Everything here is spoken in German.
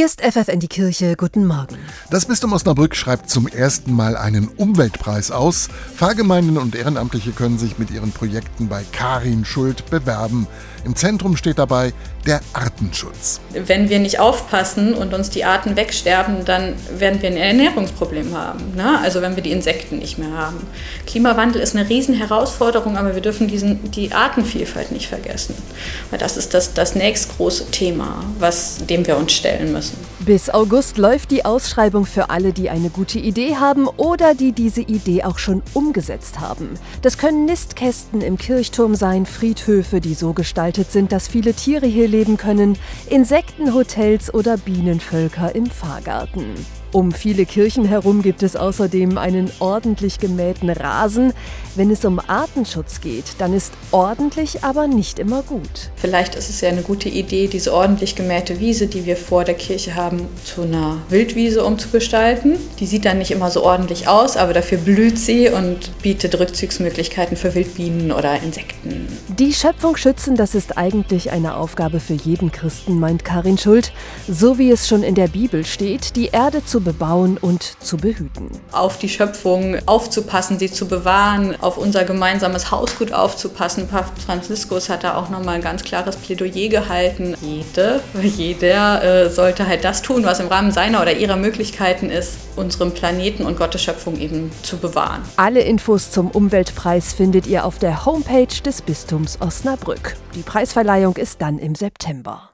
Hier ist FFN die Kirche. Guten Morgen. Das Bistum Osnabrück schreibt zum ersten Mal einen Umweltpreis aus. Pfarrgemeinden und Ehrenamtliche können sich mit ihren Projekten bei Karin Schuld bewerben. Im Zentrum steht dabei der Artenschutz. Wenn wir nicht aufpassen und uns die Arten wegsterben, dann werden wir ein Ernährungsproblem haben. Ne? Also wenn wir die Insekten nicht mehr haben. Klimawandel ist eine Riesenherausforderung, aber wir dürfen diesen, die Artenvielfalt nicht vergessen. Weil das ist das, das nächstgroße Thema, was, dem wir uns stellen müssen. Bis August läuft die Ausschreibung für alle, die eine gute Idee haben oder die diese Idee auch schon umgesetzt haben. Das können Nistkästen im Kirchturm sein, Friedhöfe, die so gestaltet sind, dass viele Tiere hier leben können, Insektenhotels oder Bienenvölker im Fahrgarten. Um viele Kirchen herum gibt es außerdem einen ordentlich gemähten Rasen. Wenn es um Artenschutz geht, dann ist ordentlich aber nicht immer gut. Vielleicht ist es ja eine gute Idee, diese ordentlich gemähte Wiese, die wir vor der Kirche haben, zu einer Wildwiese umzugestalten. Die sieht dann nicht immer so ordentlich aus, aber dafür blüht sie und bietet Rückzugsmöglichkeiten für Wildbienen oder Insekten. Die Schöpfung schützen, das ist eigentlich eine Aufgabe für jeden Christen, meint Karin Schuld. So wie es schon in der Bibel steht, die Erde zu bebauen und zu behüten. Auf die Schöpfung aufzupassen, sie zu bewahren, auf unser gemeinsames Hausgut aufzupassen. Papst Franziskus hat da auch nochmal ein ganz klares Plädoyer gehalten. Jede, jeder äh, sollte halt das tun, was im Rahmen seiner oder ihrer Möglichkeiten ist, unseren Planeten und Gottes Schöpfung eben zu bewahren. Alle Infos zum Umweltpreis findet ihr auf der Homepage des Bistums Osnabrück. Die Preisverleihung ist dann im September.